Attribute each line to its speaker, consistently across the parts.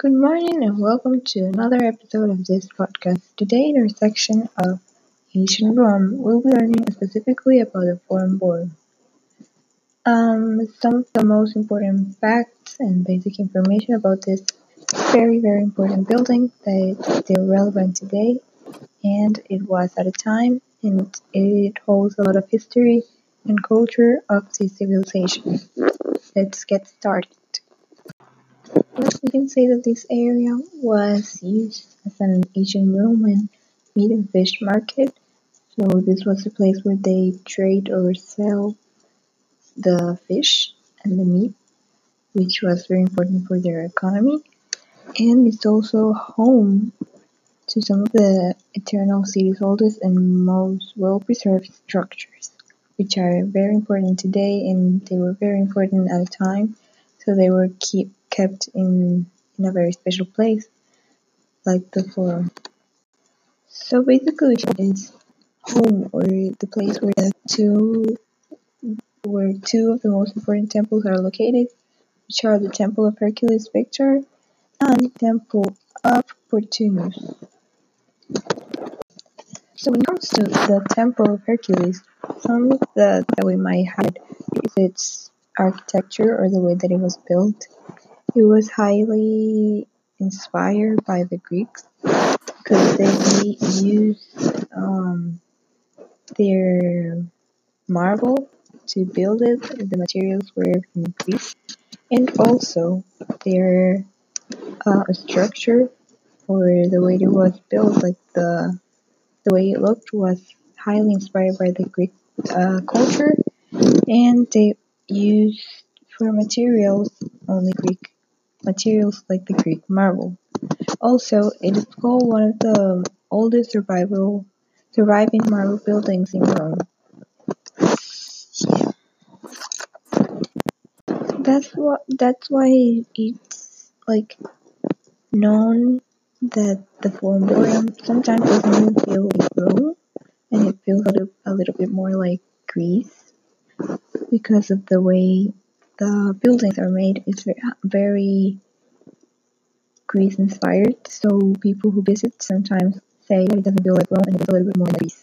Speaker 1: Good morning and welcome to another episode of this podcast. Today in our section of Ancient Rome, we'll be learning specifically about the Forum Boarium. Um, some of the most important facts and basic information about this very, very important building that is still relevant today and it was at a time and it holds a lot of history and culture of the civilization. Let's get started. We can say that this area was used as an ancient Roman meat and fish market. So this was a place where they trade or sell the fish and the meat, which was very important for their economy. And it's also home to some of the eternal city's oldest and most well-preserved structures, which are very important today and they were very important at the time. So they were keep kept in in a very special place, like the forum. So basically, it's home or the place where the two where two of the most important temples are located, which are the Temple of Hercules Victor and Temple of Portunus. So when it comes to the Temple of Hercules, some of the that we might have is its architecture or the way that it was built. It was highly inspired by the Greeks because they used um, their marble to build it. The materials were from Greece, and also their uh, structure or the way it was built, like the the way it looked, was highly inspired by the Greek uh, culture, and they used for materials only Greek materials like the Greek marble. Also, it is called one of the oldest survival surviving marble buildings in Rome. That's what that's why it's like known that the Forum sometimes doesn't feel like Rome and it feels a little, a little bit more like Greece because of the way the buildings are made. It's very, very Greece inspired, so people who visit sometimes say that it doesn't feel like Rome and it's a little bit more like Greece.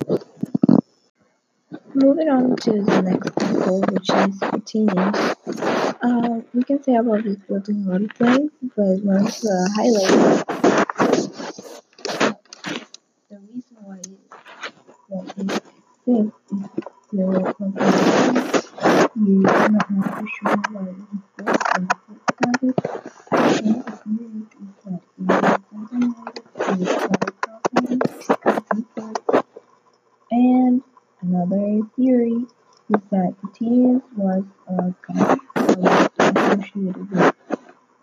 Speaker 1: Moving on to the next temple, which is Portunus. Uh, we can say about this building a lot of things, but one of the highlights, the reason why that is there was something you not know for sure why it exists and the it and the theory is that it was contaminated with water and another theory is that the Portunus was a god associated with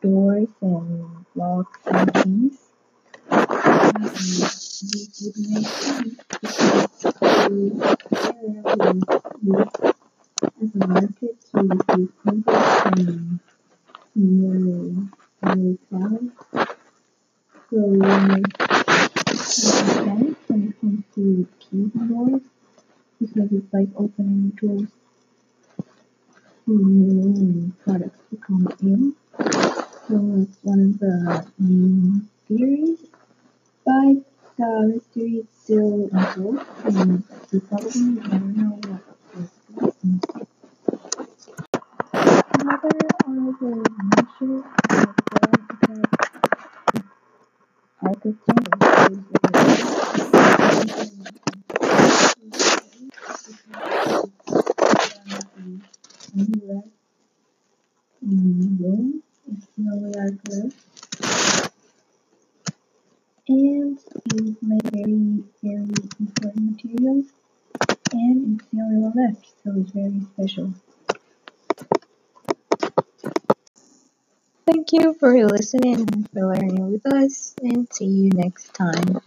Speaker 1: doors and locks and keys. The area as a market to receive convicts from near near town. So when it comes to doors because it's like opening doors mm, for new products to come in. So that's one of the main theories. But the mystery is still unsolved and we probably never know what was inside. Another honorable mention of the Ark of Sandals anywhere in Rome is no ark and it's made very, very important materials and it's the only one left, so it's very special. Thank you for listening and for learning with us and see you next time.